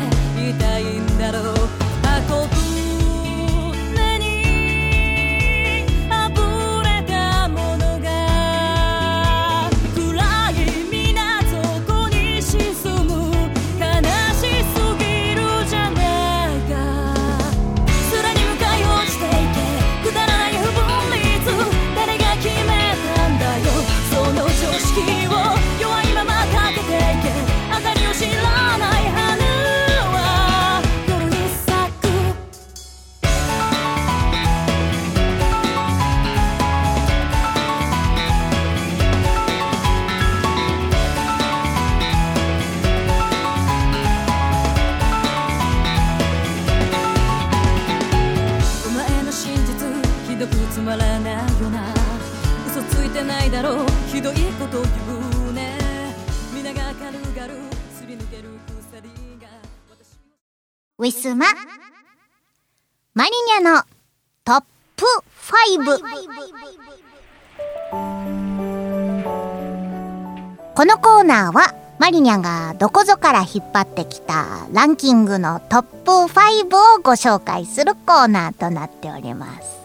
ひどいこと言うね。皆が軽々すり抜ける鎖が私。ウィスママリニャのトップ5このコーナーはマリニャがどこぞから引っ張ってきたランキングのトップ5をご紹介するコーナーとなっております。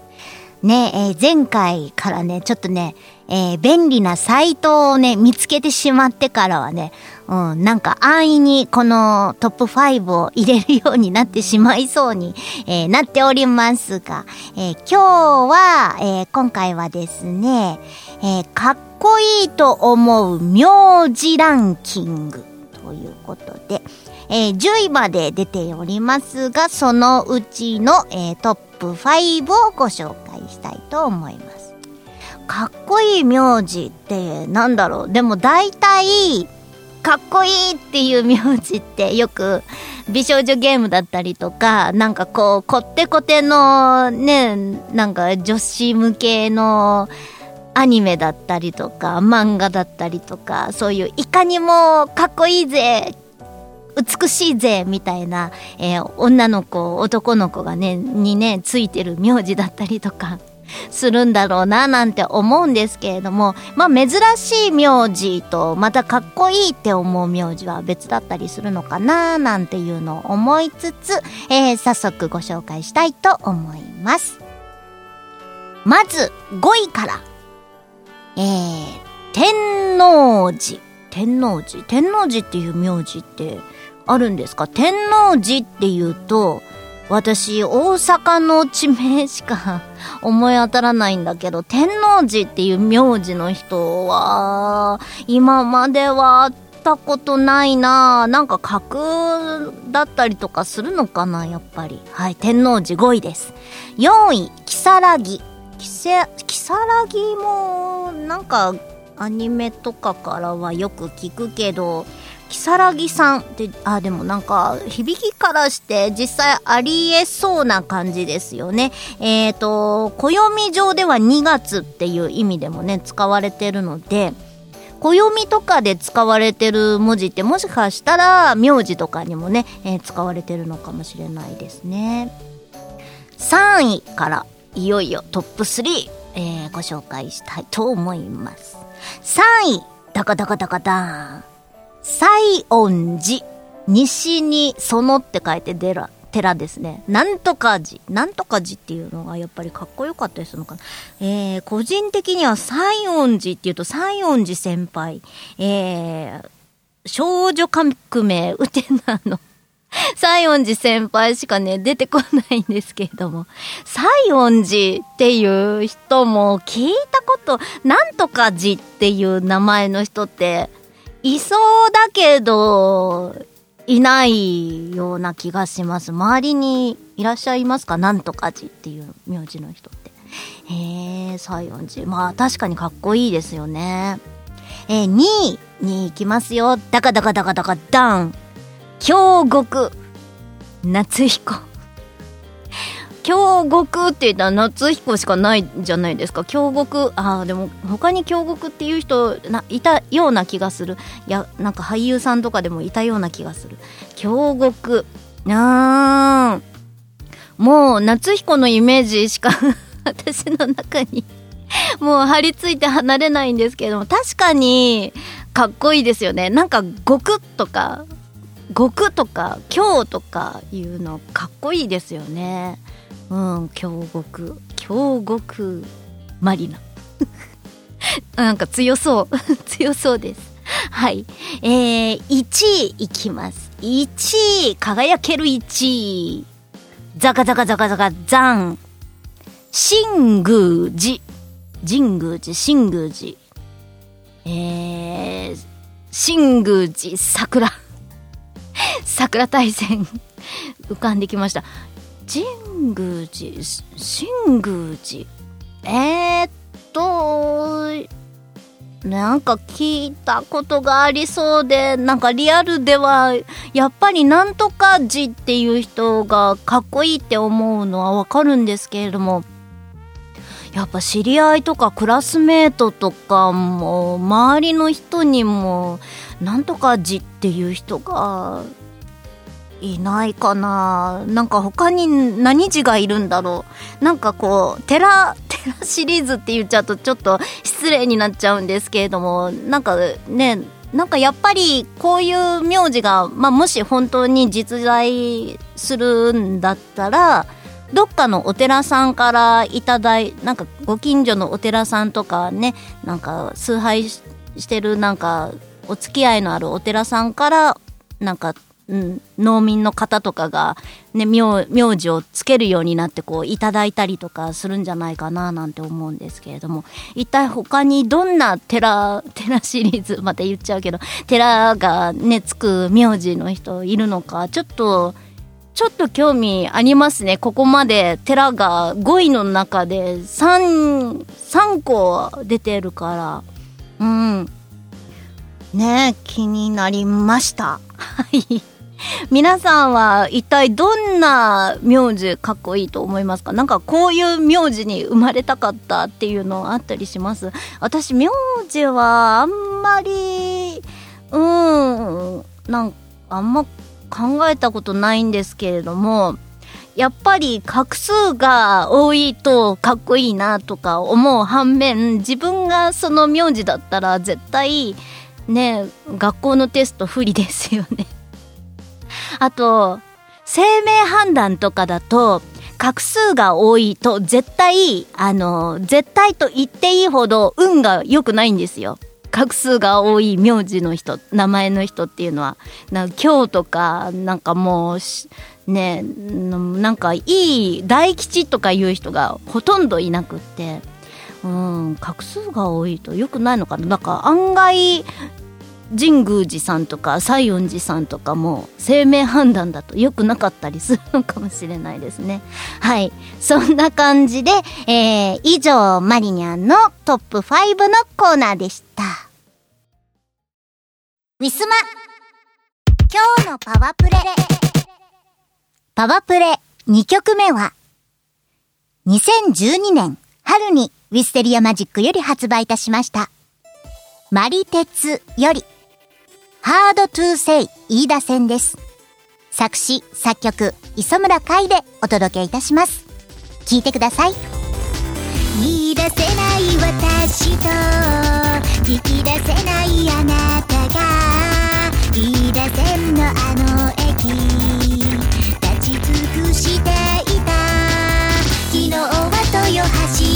ねえー前回からね、ちょっとね、えー便利なサイトをね、見つけてしまってからはね、うん、なんか安易にこのトップ5を入れるようになってしまいそうに、えーなっておりますが、えー今日は、えー今回はですね、えかっこいいと思う名字ランキングということで、え10位まで出ておりますが、そのうちの、えトップ5をご紹介したいと思います。かっこいい名字ってなんだろう。でも大体、かっこいいっていう名字ってよく美少女ゲームだったりとか、なんかこう、こってこてのね、なんか女子向けのアニメだったりとか、漫画だったりとか、そういういかにもかっこいいぜ、美しいぜ、みたいな、えー女の子、男の子がね、にね、ついてる名字だったりとか、するんだろうななんて思うんですけれども、まあ珍しい名字とまたかっこいいって思う名字は別だったりするのかななんていうのを思いつつ、えー早速ご紹介したいと思います。まず5位から、えー、天王寺。天王寺天王寺っていう名字ってあるんですか？天王寺っていうと、私、大阪の地名しか思い当たらないんだけど、天王寺っていう名字の人は、今までは会ったことないななんか架空だったりとかするのかなやっぱり。はい、天王寺5位です。4位、キサラギ。キセ、キサラギも、なんか、アニメとかからはよく聞くけど、キサラギさんって、あ、でもなんか、響きからして実際ありえそうな感じですよね。えっ、と、暦上では2月っていう意味でもね、使われてるので、暦とかで使われてる文字ってもしかしたら名字とかにもね、えー使われてるのかもしれないですね。3位からいよいよトップ3、えーご紹介したいと思います。3位、ダカダカダカダーン。西恩寺。西にそのって書いて寺、寺ですね。なんとか寺。なんとか寺っていうのがやっぱりかっこよかったりするのかな。えー、個人的には西恩寺っていうと西恩寺先輩。えー、少女革命ウテナの 西園寺先輩しかね、出てこないんですけれども、西園寺っていう人も聞いたこと、なんとか寺っていう名前の人って、いそうだけど、いないような気がします。周りにいらっしゃいますか？なんとか寺っていう名字の人って。へえ、西園寺。まあ確かにかっこいいですよね。えー、2位に行きますよ。ダカダカダカダカダン。京極夏彦京極って言ったら夏彦しかないじゃないですか？京極？ああでも他に京極っていう人ないたような気がする。いやなんか俳優さんとかでもいたような気がする。京極。あーもう夏彦のイメージしか 私の中に もう張り付いて離れないんですけども。確かにかっこいいですよね。なんか極とか極とか京とかいうのかっこいいですよね。うん京極。京極マリナ。なんか強そう。強そうです。はい。えー、1位いきます。1位輝ける1位。ザカザカザカザカザン。新宮寺神宮寺新宮寺えー、新宮寺桜。桜大戦。浮かんできました。神宮寺新宮寺？えー、っとなんか聞いたことがありそうでなんかリアルではやっぱりなんとか寺っていう人がかっこいいって思うのはわかるんですけれどもやっぱ知り合いとかクラスメートとかも周りの人にもなんとか寺っていう人がいないかな。なんか他に何寺がいるんだろう。なんかこう寺寺 シリーズって言っちゃうとちょっと失礼になっちゃうんですけれども。なんかねなんかやっぱりこういう名字が、まあ、もし本当に実在するんだったらどっかのお寺さんからいただいなんかご近所のお寺さんとかねなんか崇拝ししてるなんかお付き合いのあるお寺さんからなんか、うん、農民の方とかが、ね、名名字をつけるようになってこういただいたりとかするんじゃないかななんて思うんですけれども一体他にどんな寺 寺シリーズまた言っちゃうけど寺がねつく名字の人いるのかちょっとちょっと興味ありますね。ここまで寺が5位の中で3、3個出てるから。うん。ね気になりました。はい。皆さんは一体どんな名字かっこいいと思いますか？なんかこういう名字に生まれたかったっていうのあったりします？私名字はあんまり、うん、なんかあんま考えたことないんですけれども、やっぱり画数が多いとかっこいいなとか思う反面、自分がその名字だったら絶対ね、学校のテスト不利ですよね。あと、生命判断とかだと、画数が多いと絶対、あの、絶対と言っていいほど運が良くないんですよ。画数が多い名字の人、名前の人っていうのは。な今日とか、なんかもうし、ね、なんかいい大吉とかいう人がほとんどいなくって、うん、画数が多いと良くないのかな。なんか案外、神宮寺さんとか西園寺さんとかも生命判断だと良くなかったりするのかもしれないですね。はい。そんな感じで、えー、以上、マリニャンのトップ5のコーナーでした。ウィスマ今日のパワープレパワープレ2曲目は、2012年春にウィステリアマジックより発売いたしました。マリテツより、ハードトゥーセイ飯田戦です。作詞、作曲、磯村海でお届けいたします。聞いてください。言い出せない私と聞き出せないあなたが飯田線のあの駅立ち尽くしていた昨日は豊橋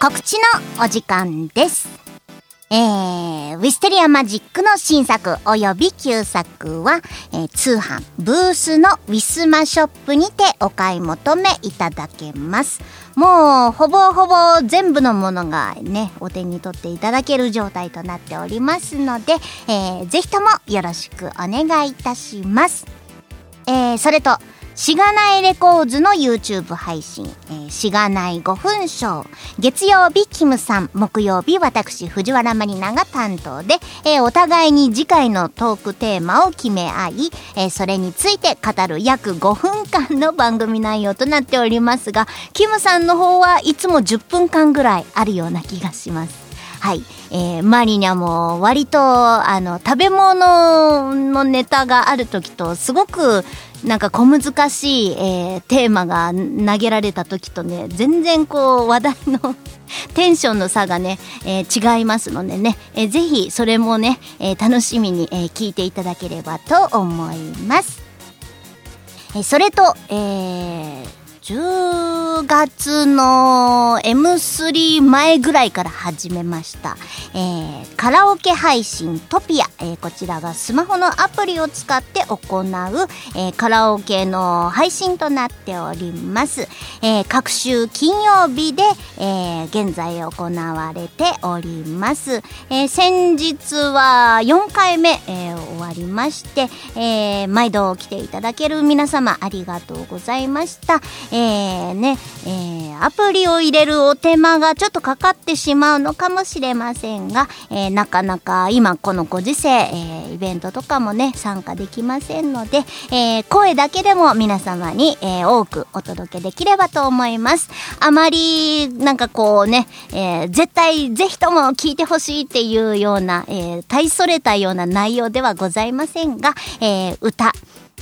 告知のお時間です。えー、ウィステリアマジックの新作及び旧作は、えー通販ブースのウィスマショップにてお買い求めいただけます。もう、ほぼほぼ全部のものがね、お手に取っていただける状態となっておりますので、えーぜひともよろしくお願いいたします。えーそれと、しがないレコーズの YouTube 配信、えーしがない5分ショー。月曜日、キムさん、木曜日、私、藤原マリナが担当で、えーお互いに次回のトークテーマを決め合い、えーそれについて語る約5分間の番組内容となっておりますが、キムさんの方はいつも10分間ぐらいあるような気がします。はい。えーマリニャも割と、あの、食べ物のネタがある時と、すごく、なんか小難しい、えーテーマが投げられた時とね、全然こう、話題の テンションの差がね、えー違いますのでね、えーぜひそれもね、えー楽しみに、え聞いていただければと思います。えそれと、えー10月の M3 前ぐらいから始めました、えーカラオケ配信トピア、えーこちらがスマホのアプリを使って行う、えーカラオケの配信となっております、え各週金曜日で、え現在行われております、え先日は4回目、え終わりまして、え毎度来ていただける皆様ありがとうございました。えーね、えーアプリを入れるお手間がちょっとかかってしまうのかもしれませんが、えーなかなか今このご時世、えーイベントとかもね、参加できませんので、えー声だけでも皆様に、えー多くお届けできればと思います。あまり、なんかこうね、えー絶対ぜひとも聞いてほしいっていうような、えー大それたような内容ではございませんが、えー歌、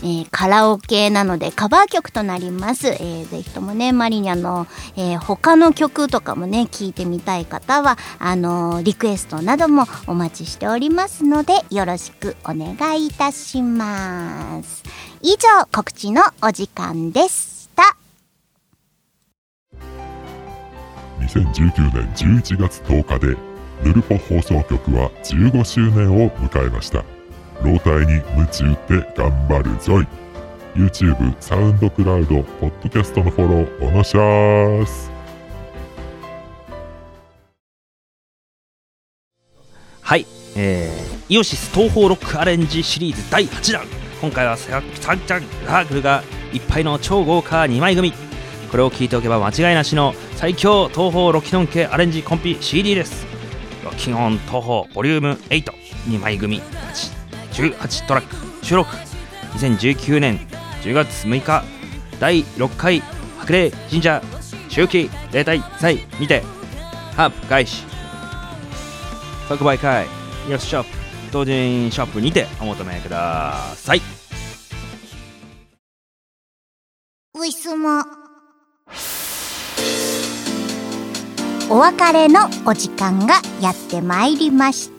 えーカラオケなのでカバー曲となります。えーぜひともね、マリニャの、えー他の曲とかもね、聞いてみたい方は、あのーリクエストなどもお待ちしておりますので、よろしくお願いいたします。以上、告知のお時間でした。2019年11月10日でヌルポ放送局は15周年を迎えました老体に夢中って頑張るぞい。YouTube、サウンドクラウド、ポッドキャストのフォローおのしゃーす。はい、えー、イオシス東方ロックアレンジシリーズ第8弾。今回はササンチャンラーグルがいっぱいの超豪華2枚組。これを聞いておけば間違いなしの最強東方ロキノン系アレンジコンピ CD です。ロキノン東方ボリューム82枚組18トラック。収録。2019年10月6日。第6回。白麗神社。周期例大祭。にて。ハープ開始。即売会。イオシショップ同人ショップにて。お求めください。ういすも。お別れのお時間がやってまいりました。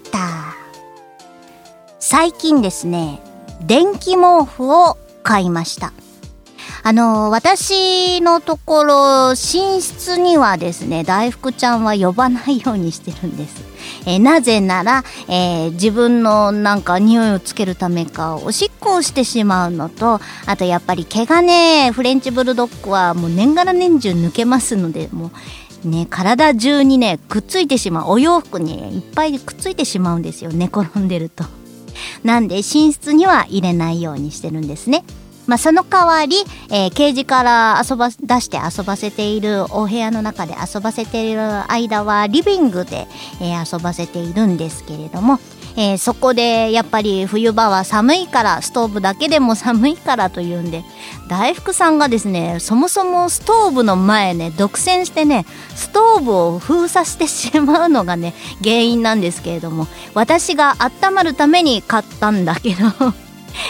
最近ですね、電気毛布を買いました。あの、私のところ、寝室にはですね、大福ちゃんは呼ばないようにしてるんです。えなぜなら、えー自分のなんか匂いをつけるためか、おしっこをしてしまうのと、あとやっぱり毛がね、フレンチブルドッグはもう年がら年中抜けますので、もうね、体中にね、くっついてしまう。お洋服にいっぱいくっついてしまうんですよ、寝転んでると。なんで寝室には入れないようにしてるんですね。まあ、その代わり、えーケージから遊ば、出して遊ばせている、お部屋の中で遊ばせている間は、リビングで、えー遊ばせているんですけれども、えーそこでやっぱり冬場は寒いから、ストーブだけでも寒いからというんで、大福さんがですね、そもそもストーブの前ね、独占してね、ストーブを封鎖してしまうのがね、原因なんですけれども、私が温まるために買ったんだけど、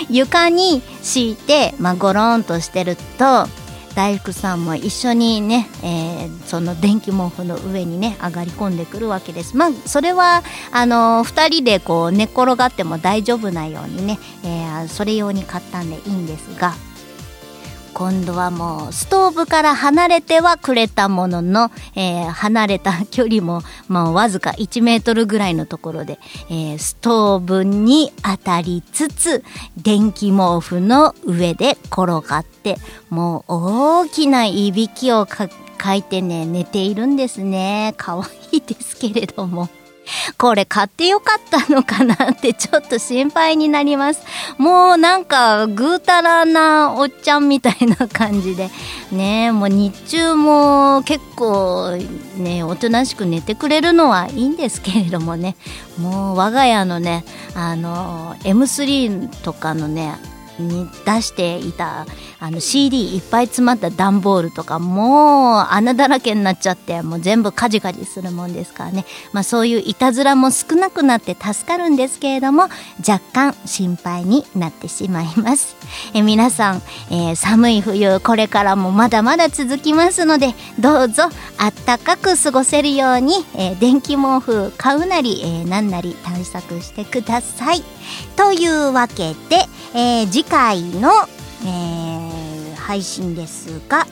床に敷いて、まあ、ゴロンとしてると大福さんも一緒にね、えーその電気毛布の上にね上がり込んでくるわけです。まあそれはあの2人でこう寝転がっても大丈夫なようにね、えーそれ用に買ったんでいいんですが。今度はもうストーブから離れてはくれたものの、えー離れた距離も、まあ、わずか1メートルぐらいのところで、えーストーブに当たりつつ電気毛布の上で転がってもう大きないびきをかかいてね寝ているんですね可愛いですけれども。これ買ってよかったのかなってちょっと心配になります。もうなんかぐうたらなおっちゃんみたいな感じで。ねもう日中も結構ね、おとなしく寝てくれるのはいいんですけれどもね。もう我が家のね、あの、M3 とかのね、に出していたあの CD いっぱい詰まった段ボールとかもう穴だらけになっちゃってもう全部カジカジするもんですからね、まあ、そういういたずらも少なくなって助かるんですけれども若干心配になってしまいます。え皆さん、えー寒い冬これからもまだまだ続きますのでどうぞあったかく過ごせるように、えー電気毛布買うなり、えーなんなり対策してください。というわけで、えー次回の、えー配信ですが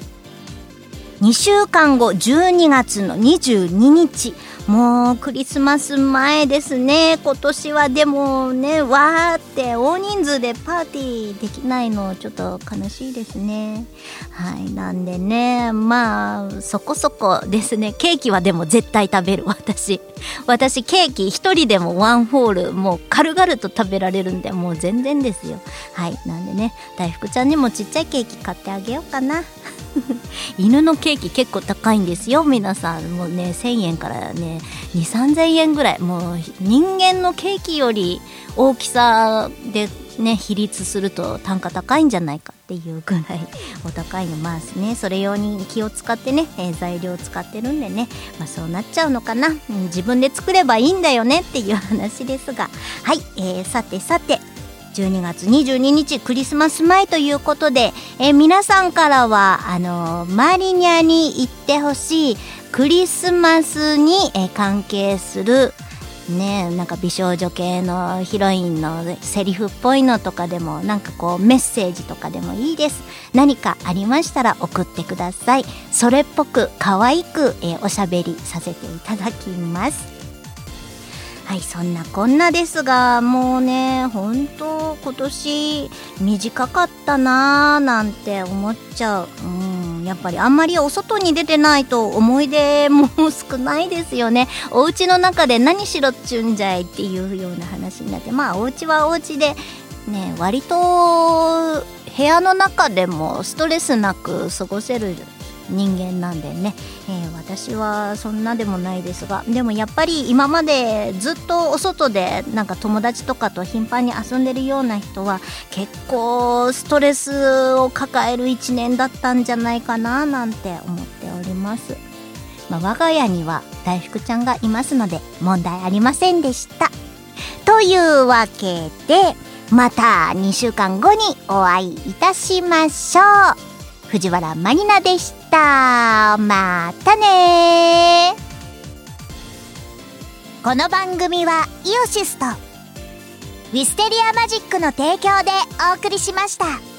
2週間後12月の22日もうクリスマス前ですね。今年はでもねわーって大人数でパーティーできないのちょっと悲しいですね。はいなんでねまあそこそこですね。ケーキはでも絶対食べる。私私ケーキ一人でもワンホールもう軽々と食べられるんでもう全然ですよ。はいなんでね大福ちゃんにもちっちゃいケーキ買ってあげようかな。犬のケーキ結構高いんですよ。皆さんもうね1000円からね2 3 0 0 0円ぐらい。もう人間のケーキより大きさでね比率すると単価高いんじゃないかっていうぐらい お高いのまあね。それ用に気を使ってね、えー材料を使ってるんでね。まあそうなっちゃうのかな、うん自分で作ればいいんだよねっていう話ですが。はい、えーさてさて12月22日クリスマス前ということで、えー皆さんからはあのーマリニャに行ってほしいクリスマスに、えー関係するねなんか美少女系のヒロインのセリフっぽいのとかでもなんかこうメッセージとかでもいいです。何かありましたら送ってください。それっぽく可愛く、えーおしゃべりさせていただきます。はいそんなこんなですがもうね本当今年短かったなーなんて思っちゃう。うんやっぱりあんまりお外に出てないと思い出も少ないですよね。お家の中で何しろっちゅんじゃいっていうような話になってまあお家はお家でね割と部屋の中でもストレスなく過ごせる人間なんでね、えー私はそんなでもないですがでもやっぱり今までずっとお外でなんか友達とかと頻繁に遊んでるような人は結構ストレスを抱える一年だったんじゃないかななんて思っております。まあ、我が家には大福ちゃんがいますので問題ありませんでした。というわけでまた2週間後にお会いいたしましょう。藤原マリナでした。またねこの番組はイオシスとウィステリアマジックの提供でお送りしました。